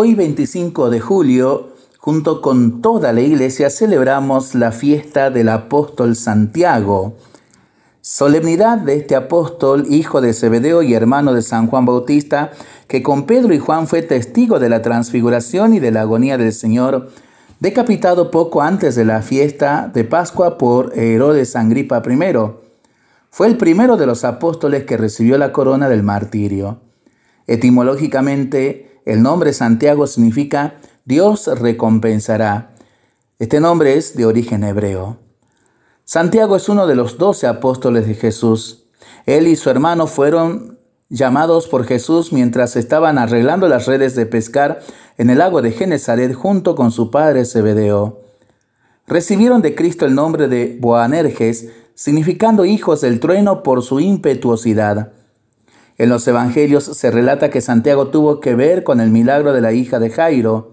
Hoy 25 de julio, junto con toda la iglesia, celebramos la fiesta del apóstol Santiago. Solemnidad de este apóstol, hijo de Zebedeo y hermano de San Juan Bautista, que con Pedro y Juan fue testigo de la transfiguración y de la agonía del Señor, decapitado poco antes de la fiesta de Pascua por Herodes Angripa I. Fue el primero de los apóstoles que recibió la corona del martirio. Etimológicamente, el nombre Santiago significa Dios recompensará. Este nombre es de origen hebreo. Santiago es uno de los doce apóstoles de Jesús. Él y su hermano fueron llamados por Jesús mientras estaban arreglando las redes de pescar en el lago de Genezaret junto con su padre Zebedeo. Recibieron de Cristo el nombre de Boanerges, significando hijos del trueno por su impetuosidad. En los evangelios se relata que Santiago tuvo que ver con el milagro de la hija de Jairo.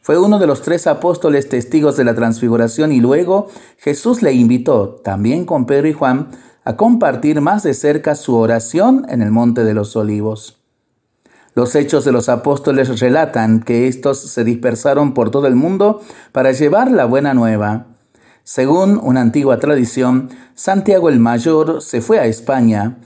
Fue uno de los tres apóstoles testigos de la transfiguración y luego Jesús le invitó, también con Pedro y Juan, a compartir más de cerca su oración en el Monte de los Olivos. Los hechos de los apóstoles relatan que estos se dispersaron por todo el mundo para llevar la buena nueva. Según una antigua tradición, Santiago el Mayor se fue a España,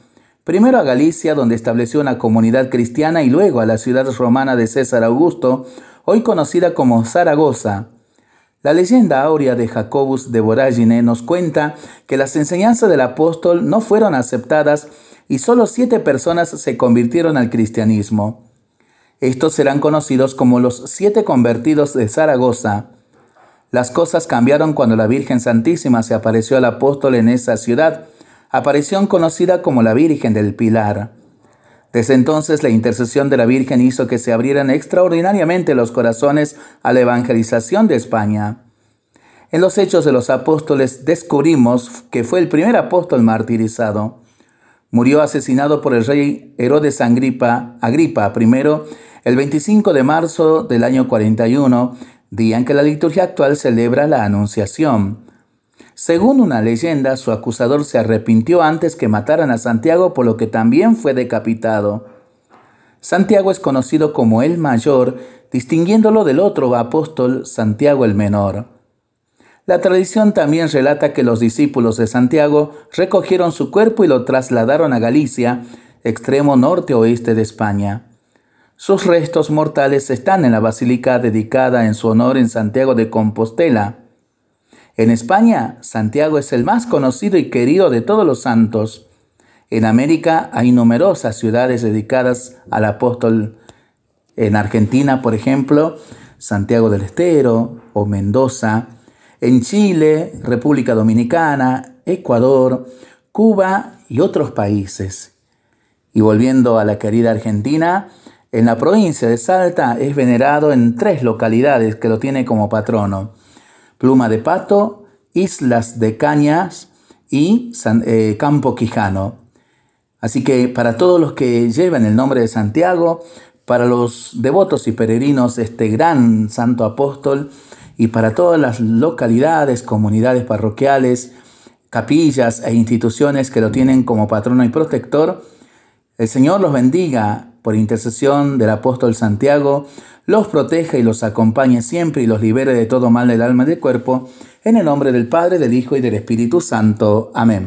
primero a Galicia, donde estableció una comunidad cristiana, y luego a la ciudad romana de César Augusto, hoy conocida como Zaragoza. La leyenda áurea de Jacobus de Vorágine nos cuenta que las enseñanzas del apóstol no fueron aceptadas y solo siete personas se convirtieron al cristianismo. Estos serán conocidos como los siete convertidos de Zaragoza. Las cosas cambiaron cuando la Virgen Santísima se apareció al apóstol en esa ciudad, aparición conocida como la Virgen del Pilar. Desde entonces la intercesión de la Virgen hizo que se abrieran extraordinariamente los corazones a la evangelización de España. En los Hechos de los Apóstoles descubrimos que fue el primer apóstol martirizado. Murió asesinado por el rey Herodes Agripa, Agripa I el 25 de marzo del año 41, día en que la liturgia actual celebra la Anunciación. Según una leyenda, su acusador se arrepintió antes que mataran a Santiago, por lo que también fue decapitado. Santiago es conocido como el mayor, distinguiéndolo del otro apóstol Santiago el menor. La tradición también relata que los discípulos de Santiago recogieron su cuerpo y lo trasladaron a Galicia, extremo norte-oeste de España. Sus restos mortales están en la basílica dedicada en su honor en Santiago de Compostela. En España, Santiago es el más conocido y querido de todos los santos. En América hay numerosas ciudades dedicadas al apóstol. En Argentina, por ejemplo, Santiago del Estero o Mendoza. En Chile, República Dominicana, Ecuador, Cuba y otros países. Y volviendo a la querida Argentina, en la provincia de Salta es venerado en tres localidades que lo tiene como patrono. Pluma de Pato, Islas de Cañas y eh, Campo Quijano. Así que para todos los que llevan el nombre de Santiago, para los devotos y peregrinos de este gran santo apóstol y para todas las localidades, comunidades parroquiales, capillas e instituciones que lo tienen como patrono y protector, el Señor los bendiga por intercesión del apóstol Santiago, los proteja y los acompañe siempre y los libere de todo mal del alma y del cuerpo, en el nombre del Padre, del Hijo y del Espíritu Santo. Amén.